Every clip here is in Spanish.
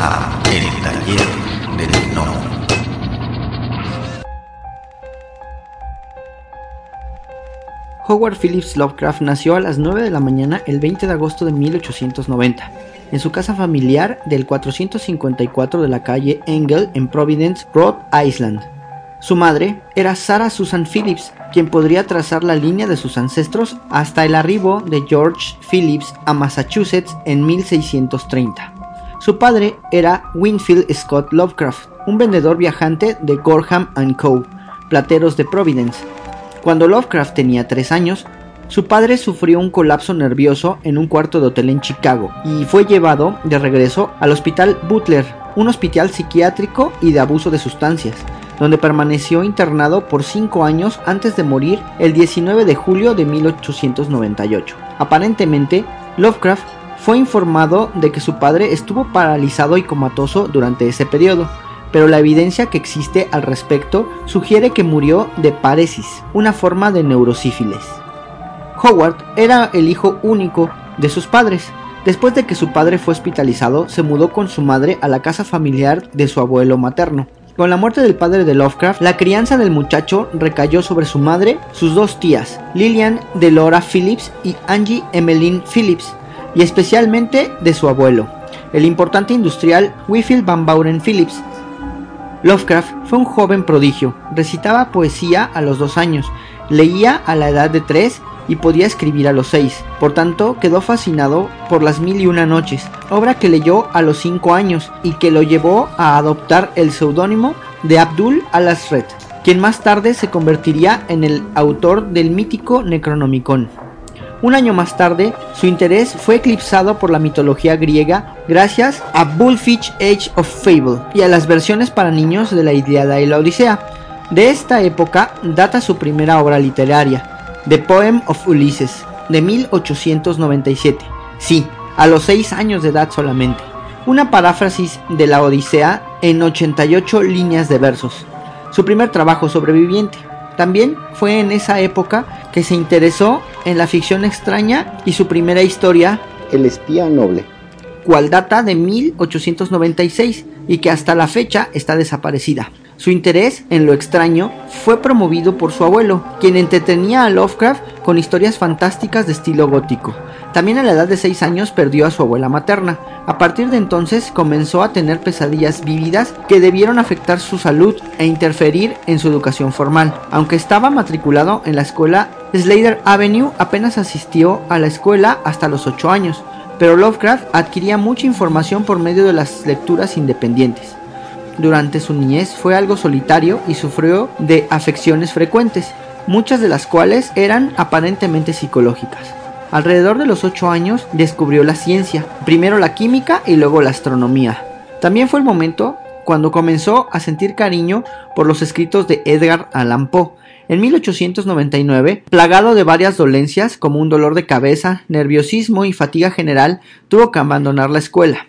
a El Taller del Gnomo. Howard Phillips Lovecraft nació a las 9 de la mañana el 20 de agosto de 1890 en su casa familiar del 454 de la calle Engel en Providence, Rhode Island. Su madre era Sarah Susan Phillips, quien podría trazar la línea de sus ancestros hasta el arribo de George Phillips a Massachusetts en 1630. Su padre era Winfield Scott Lovecraft, un vendedor viajante de Gorham Co., plateros de Providence. Cuando Lovecraft tenía tres años, su padre sufrió un colapso nervioso en un cuarto de hotel en Chicago y fue llevado de regreso al Hospital Butler, un hospital psiquiátrico y de abuso de sustancias, donde permaneció internado por cinco años antes de morir el 19 de julio de 1898. Aparentemente, Lovecraft fue informado de que su padre estuvo paralizado y comatoso durante ese periodo, pero la evidencia que existe al respecto sugiere que murió de paresis, una forma de neurosífilis. Howard era el hijo único de sus padres. Después de que su padre fue hospitalizado, se mudó con su madre a la casa familiar de su abuelo materno. Con la muerte del padre de Lovecraft, la crianza del muchacho recayó sobre su madre, sus dos tías, Lillian Delora Phillips y Angie Emmeline Phillips, y especialmente de su abuelo, el importante industrial Whitfield Van Buren Phillips. Lovecraft fue un joven prodigio, recitaba poesía a los dos años, leía a la edad de tres y podía escribir a los seis. Por tanto, quedó fascinado por Las Mil y Una Noches, obra que leyó a los cinco años y que lo llevó a adoptar el seudónimo de Abdul al-Asred, quien más tarde se convertiría en el autor del mítico Necronomicon. Un año más tarde, su interés fue eclipsado por la mitología griega gracias a Bullfinch Age of Fable y a las versiones para niños de la Iliada y la Odisea. De esta época data su primera obra literaria, The Poem of Ulysses, de 1897. Sí, a los 6 años de edad solamente. Una paráfrasis de la Odisea en 88 líneas de versos. Su primer trabajo sobreviviente. También fue en esa época que se interesó en la ficción extraña y su primera historia, El espía noble, cual data de 1896 y que hasta la fecha está desaparecida. Su interés en lo extraño fue promovido por su abuelo, quien entretenía a Lovecraft con historias fantásticas de estilo gótico. También a la edad de 6 años perdió a su abuela materna. A partir de entonces comenzó a tener pesadillas vívidas que debieron afectar su salud e interferir en su educación formal. Aunque estaba matriculado en la escuela Slater Avenue, apenas asistió a la escuela hasta los 8 años, pero Lovecraft adquiría mucha información por medio de las lecturas independientes durante su niñez fue algo solitario y sufrió de afecciones frecuentes, muchas de las cuales eran aparentemente psicológicas. Alrededor de los 8 años descubrió la ciencia, primero la química y luego la astronomía. También fue el momento cuando comenzó a sentir cariño por los escritos de Edgar Allan Poe. En 1899, plagado de varias dolencias como un dolor de cabeza, nerviosismo y fatiga general, tuvo que abandonar la escuela.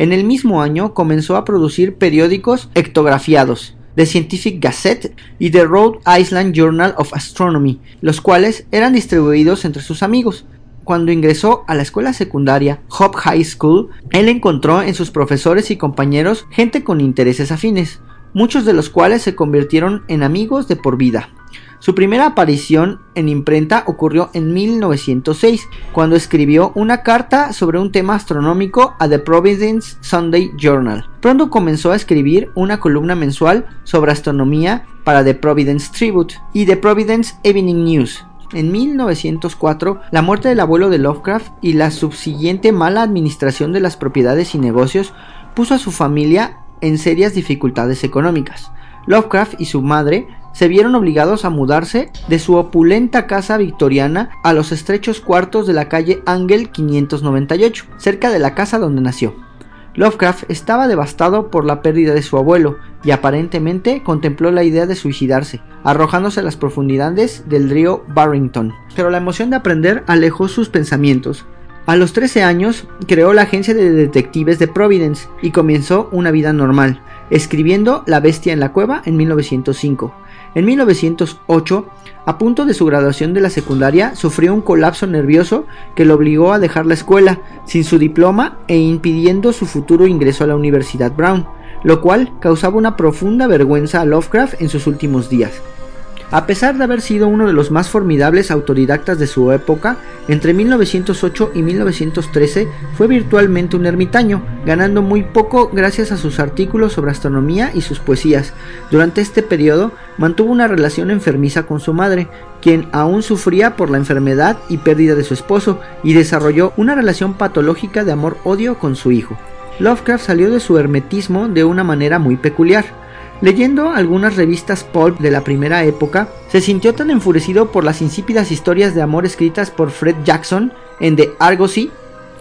En el mismo año comenzó a producir periódicos ectografiados, The Scientific Gazette y The Rhode Island Journal of Astronomy, los cuales eran distribuidos entre sus amigos. Cuando ingresó a la escuela secundaria Hope High School, él encontró en sus profesores y compañeros gente con intereses afines, muchos de los cuales se convirtieron en amigos de por vida. Su primera aparición en imprenta ocurrió en 1906, cuando escribió una carta sobre un tema astronómico a The Providence Sunday Journal. Pronto comenzó a escribir una columna mensual sobre astronomía para The Providence Tribute y The Providence Evening News. En 1904, la muerte del abuelo de Lovecraft y la subsiguiente mala administración de las propiedades y negocios puso a su familia en serias dificultades económicas. Lovecraft y su madre se vieron obligados a mudarse de su opulenta casa victoriana a los estrechos cuartos de la calle Angel 598, cerca de la casa donde nació. Lovecraft estaba devastado por la pérdida de su abuelo y aparentemente contempló la idea de suicidarse, arrojándose a las profundidades del río Barrington. Pero la emoción de aprender alejó sus pensamientos. A los 13 años creó la agencia de detectives de Providence y comenzó una vida normal, escribiendo La bestia en la cueva en 1905. En 1908, a punto de su graduación de la secundaria, sufrió un colapso nervioso que lo obligó a dejar la escuela sin su diploma e impidiendo su futuro ingreso a la Universidad Brown, lo cual causaba una profunda vergüenza a Lovecraft en sus últimos días. A pesar de haber sido uno de los más formidables autodidactas de su época, entre 1908 y 1913 fue virtualmente un ermitaño, ganando muy poco gracias a sus artículos sobre astronomía y sus poesías. Durante este periodo mantuvo una relación enfermiza con su madre, quien aún sufría por la enfermedad y pérdida de su esposo, y desarrolló una relación patológica de amor-odio con su hijo. Lovecraft salió de su hermetismo de una manera muy peculiar. Leyendo algunas revistas pulp de la primera época, se sintió tan enfurecido por las insípidas historias de amor escritas por Fred Jackson en The Argosy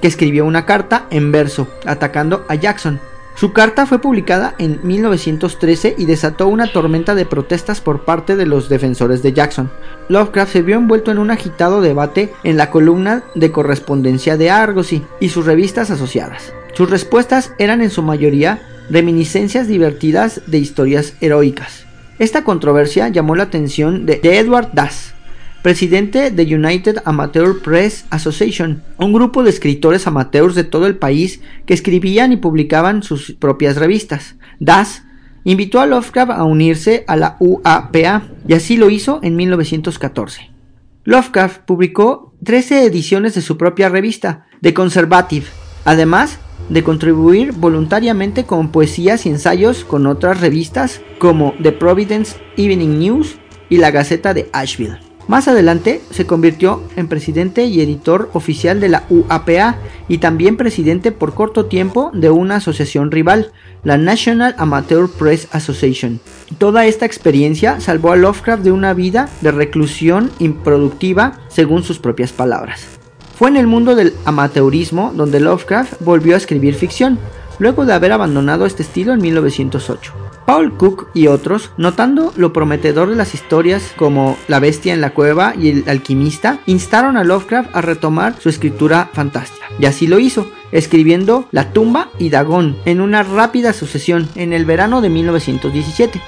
que escribió una carta en verso atacando a Jackson. Su carta fue publicada en 1913 y desató una tormenta de protestas por parte de los defensores de Jackson. Lovecraft se vio envuelto en un agitado debate en la columna de correspondencia de Argosy y sus revistas asociadas. Sus respuestas eran en su mayoría reminiscencias divertidas de historias heroicas. Esta controversia llamó la atención de, Edward Das, presidente de United Amateur Press Association, un grupo de escritores amateurs de todo el país que escribían y publicaban sus propias revistas. Das invitó a Lovecraft a unirse a la UAPA y así lo hizo en 1914. Lovecraft publicó 13 ediciones de su propia revista, The Conservative. Además, de contribuir voluntariamente con poesías y ensayos con otras revistas como The Providence Evening News y la Gaceta de Asheville. Más adelante se convirtió en presidente y editor oficial de la UAPA y también presidente por corto tiempo de una asociación rival, la National Amateur Press Association. Toda esta experiencia salvó a Lovecraft de una vida de reclusión improductiva, según sus propias palabras. Fue en el mundo del amateurismo donde Lovecraft volvió a escribir ficción, luego de haber abandonado este estilo en 1908. Paul Cook y otros, notando lo prometedor de las historias como La bestia en la cueva y El alquimista, instaron a Lovecraft a retomar su escritura fantástica. Y así lo hizo, escribiendo La tumba y Dagón en una rápida sucesión en el verano de 1917.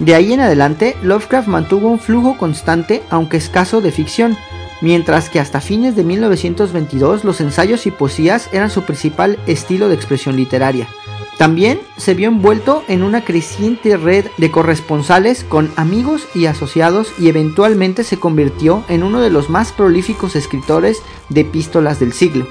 De ahí en adelante, Lovecraft mantuvo un flujo constante, aunque escaso, de ficción, mientras que hasta fines de 1922 los ensayos y poesías eran su principal estilo de expresión literaria. También se vio envuelto en una creciente red de corresponsales con amigos y asociados y eventualmente se convirtió en uno de los más prolíficos escritores de epístolas del siglo.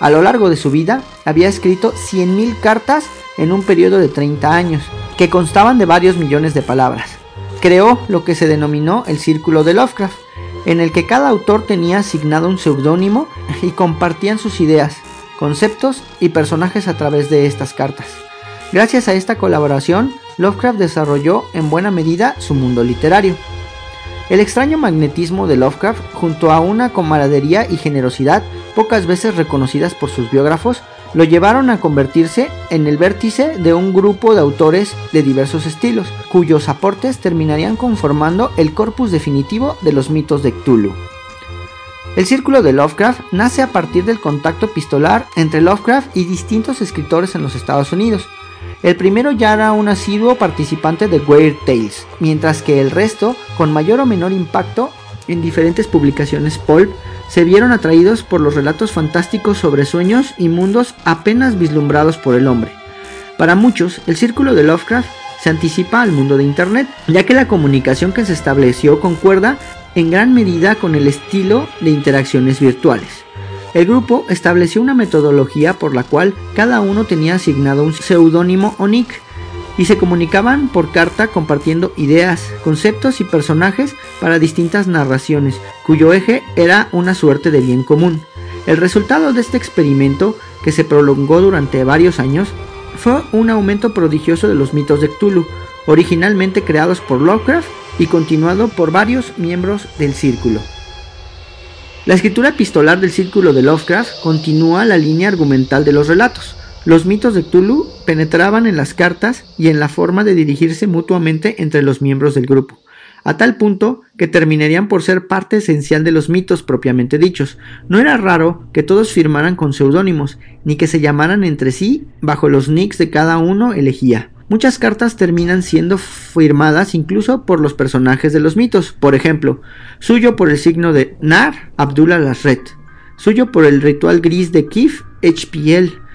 A lo largo de su vida había escrito 100.000 cartas en un periodo de 30 años, que constaban de varios millones de palabras. Creó lo que se denominó el Círculo de Lovecraft, en el que cada autor tenía asignado un seudónimo y compartían sus ideas, conceptos y personajes a través de estas cartas. Gracias a esta colaboración, Lovecraft desarrolló en buena medida su mundo literario. El extraño magnetismo de Lovecraft, junto a una camaradería y generosidad pocas veces reconocidas por sus biógrafos, lo llevaron a convertirse en el vértice de un grupo de autores de diversos estilos, cuyos aportes terminarían conformando el corpus definitivo de los mitos de Cthulhu. El círculo de Lovecraft nace a partir del contacto epistolar entre Lovecraft y distintos escritores en los Estados Unidos. El primero ya era un asiduo participante de Weird Tales, mientras que el resto, con mayor o menor impacto en diferentes publicaciones pulp, se vieron atraídos por los relatos fantásticos sobre sueños y mundos apenas vislumbrados por el hombre. Para muchos, el círculo de Lovecraft se anticipa al mundo de Internet, ya que la comunicación que se estableció concuerda en gran medida con el estilo de interacciones virtuales. El grupo estableció una metodología por la cual cada uno tenía asignado un seudónimo o nick y se comunicaban por carta compartiendo ideas, conceptos y personajes para distintas narraciones, cuyo eje era una suerte de bien común. El resultado de este experimento, que se prolongó durante varios años, fue un aumento prodigioso de los mitos de Cthulhu, originalmente creados por Lovecraft y continuado por varios miembros del círculo. La escritura epistolar del círculo de Lovecraft continúa la línea argumental de los relatos, los mitos de Cthulhu penetraban en las cartas y en la forma de dirigirse mutuamente entre los miembros del grupo, a tal punto que terminarían por ser parte esencial de los mitos propiamente dichos. No era raro que todos firmaran con seudónimos, ni que se llamaran entre sí bajo los nicks de cada uno elegía. muchas cartas terminan siendo firmadas incluso por los personajes de los mitos. Por ejemplo, suyo por el signo de Nar, Abdullah Lasret. Suyo por el ritual gris de Kif, HPL.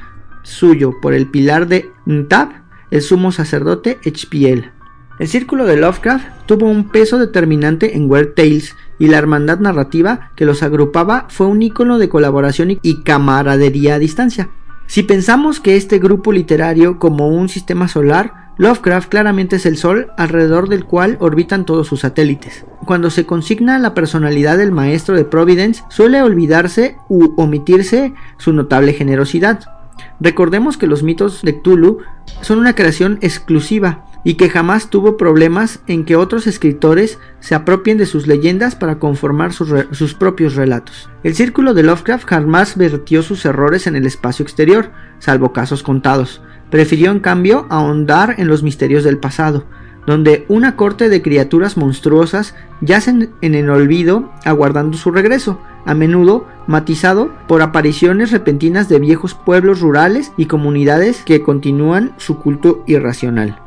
Suyo por el pilar de Ntab, el sumo sacerdote HPL. El círculo de Lovecraft tuvo un peso determinante en Weird Tales y la hermandad narrativa que los agrupaba fue un icono de colaboración y camaradería a distancia. Si pensamos que este grupo literario como un sistema solar, Lovecraft claramente es el Sol alrededor del cual orbitan todos sus satélites. Cuando se consigna la personalidad del maestro de Providence, suele olvidarse u omitirse su notable generosidad. Recordemos que los mitos de Cthulhu son una creación exclusiva y que jamás tuvo problemas en que otros escritores se apropien de sus leyendas para conformar sus, propios relatos. El círculo de Lovecraft jamás vertió sus errores en el espacio exterior, salvo casos contados. Prefirió en cambio ahondar en los misterios del pasado, donde una corte de criaturas monstruosas yacen en el olvido aguardando su regreso, a menudo matizado por apariciones repentinas de viejos pueblos rurales y comunidades que continúan su culto irracional.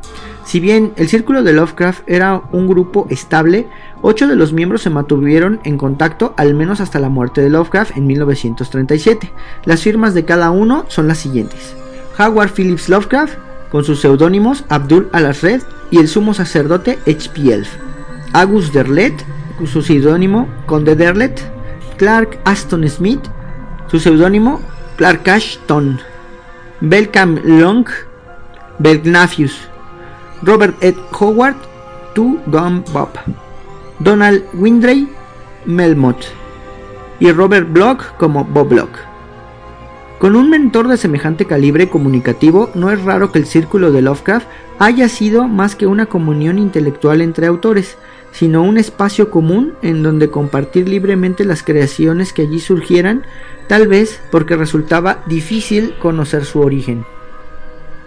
Si bien el círculo de Lovecraft era un grupo estable, ocho de los miembros se mantuvieron en contacto al menos hasta la muerte de Lovecraft en 1937. Las firmas de cada uno son las siguientes. Howard Phillips Lovecraft, con sus seudónimos Abdul Alasred y el sumo sacerdote H.P. Elf. Agus Derlet, su seudónimo Conde Derlet. Clark Aston Smith, su seudónimo Clark Ashton. Belcam Long, Belgnafius. Robert Ed Howard, Tu Gum Bob, Donald Windray, Melmot y Robert Block como Bob Block. Con un mentor de semejante calibre comunicativo, no es raro que el círculo de Lovecraft haya sido más que una comunión intelectual entre autores, sino un espacio común en donde compartir libremente las creaciones que allí surgieran, tal vez porque resultaba difícil conocer su origen.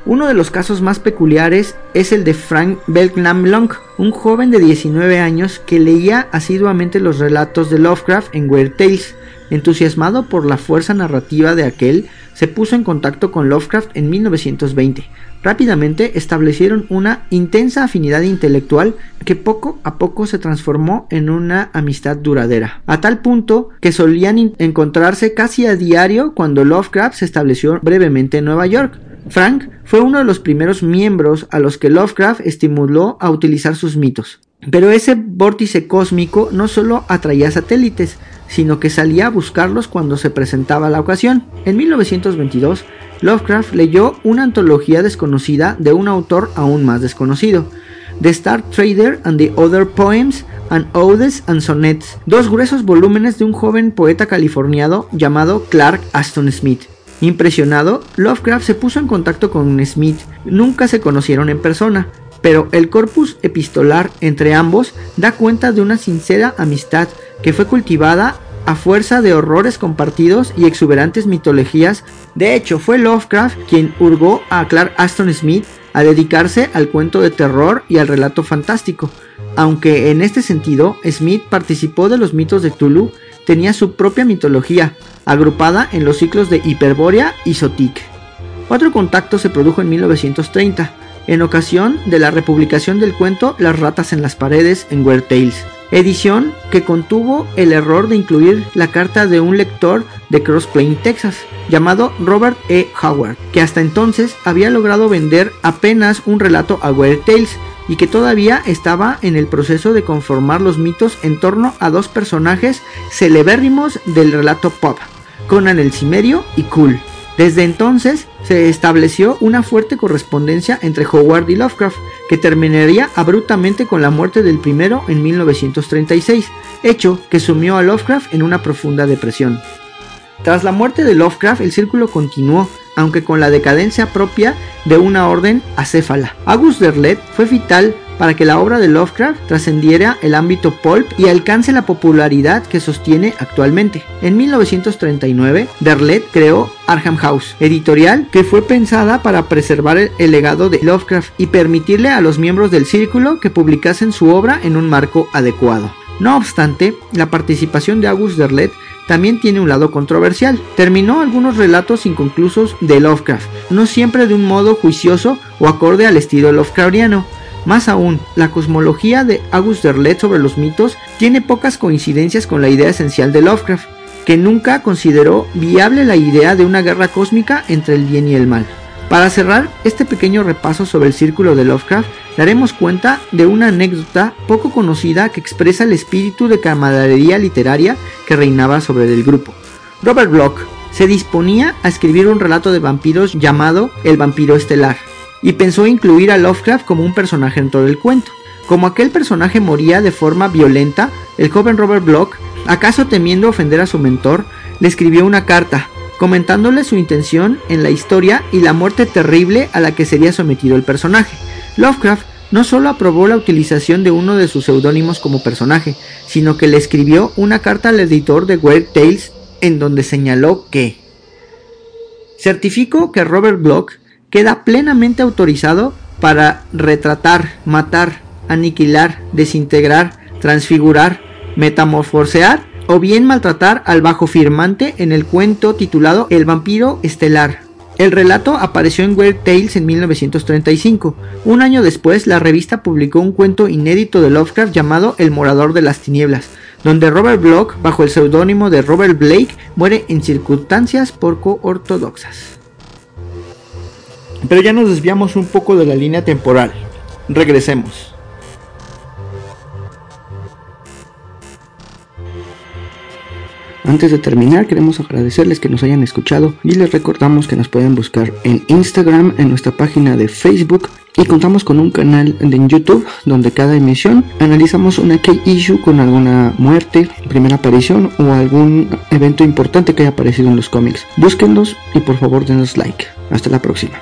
Uno de los casos más peculiares es el de Frank Belknap Long, un joven de 19 años que leía asiduamente los relatos de Lovecraft en Weird Tales. Entusiasmado por la fuerza narrativa de aquel, se puso en contacto con Lovecraft en 1920. Rápidamente establecieron una intensa afinidad intelectual que poco a poco se transformó en una amistad duradera, a tal punto que solían encontrarse casi a diario cuando Lovecraft se estableció brevemente en Nueva York. Frank fue uno de los primeros miembros a los que Lovecraft estimuló a utilizar sus mitos. Pero ese vórtice cósmico no solo atraía satélites, sino que salía a buscarlos cuando se presentaba la ocasión. En 1922, Lovecraft leyó una antología desconocida de un autor aún más desconocido, The Star Trader and the Other Poems and Odes and Sonnets, dos gruesos volúmenes de un joven poeta californiano llamado Clark Aston Smith. Impresionado, Lovecraft se puso en contacto con Smith. Nunca se conocieron en persona, pero el corpus epistolar entre ambos da cuenta de una sincera amistad que fue cultivada a fuerza de horrores compartidos y exuberantes mitologías. De hecho, fue Lovecraft quien hurgó a Clark Aston Smith a dedicarse al cuento de terror y al relato fantástico. Aunque en este sentido, Smith participó de los mitos de Tulu, tenía su propia mitología, agrupada en los ciclos de Hiperbórea y Sotik. Otro contacto se produjo en 1930, en ocasión de la republicación del cuento Las ratas en las paredes en Weird Tales, edición que contuvo el error de incluir la carta de un lector de Cross Plain, Texas, llamado Robert E. Howard, que hasta entonces había logrado vender apenas un relato a Weird Tales y que todavía estaba en el proceso de conformar los mitos en torno a dos personajes celebérrimos del relato pop, Conan el Cimerio y Cool. Desde entonces se estableció una fuerte correspondencia entre Howard y Lovecraft, que terminaría abruptamente con la muerte del primero en 1936, hecho que sumió a Lovecraft en una profunda depresión. Tras la muerte de Lovecraft, el círculo continuó, aunque con la decadencia propia de una orden acéfala. August Derlet fue vital para que la obra de Lovecraft trascendiera el ámbito pulp y alcance la popularidad que sostiene actualmente. En 1939, Derlet creó Arkham House, editorial que fue pensada para preservar el, legado de Lovecraft y permitirle a los miembros del círculo que publicasen su obra en un marco adecuado. No obstante, la participación de August Derlet también tiene un lado controversial. Terminó algunos relatos inconclusos de Lovecraft, no siempre de un modo juicioso o acorde al estilo Lovecraftiano. Más aún, la cosmología de August Derlet sobre los mitos tiene pocas coincidencias con la idea esencial de Lovecraft, que nunca consideró viable la idea de una guerra cósmica entre el bien y el mal. Para cerrar este pequeño repaso sobre el círculo de Lovecraft, daremos cuenta de una anécdota poco conocida que expresa el espíritu de camaradería literaria que reinaba sobre el grupo. Robert Bloch se disponía a escribir un relato de vampiros llamado El vampiro estelar, y pensó incluir a Lovecraft como un personaje dentro del cuento. Como aquel personaje moría de forma violenta, el joven Robert Bloch, acaso temiendo ofender a su mentor, le escribió una carta comentándole su intención en la historia y la muerte terrible a la que sería sometido el personaje. Lovecraft no solo aprobó la utilización de uno de sus seudónimos como personaje, sino que le escribió una carta al editor de Weird Tales en donde señaló que certifico que Robert Bloch queda plenamente autorizado para retratar, matar, aniquilar, desintegrar, transfigurar, metamorfosear o bien maltratar al bajo firmante en el cuento titulado El vampiro estelar. El relato apareció en Weird Tales en 1935. Un año después, la revista publicó un cuento inédito de Lovecraft llamado El morador de las tinieblas, donde Robert Bloch, bajo el seudónimo de Robert Blake, muere en circunstancias poco ortodoxas. Pero ya nos desviamos un poco de la línea temporal. Regresemos. Antes de terminar, queremos agradecerles que nos hayan escuchado y les recordamos que nos pueden buscar en Instagram, en nuestra página de Facebook y contamos con un canal en YouTube donde cada emisión analizamos una key issue con alguna muerte, primera aparición o algún evento importante que haya aparecido en los cómics. Búsquenlos y por favor denos like. Hasta la próxima.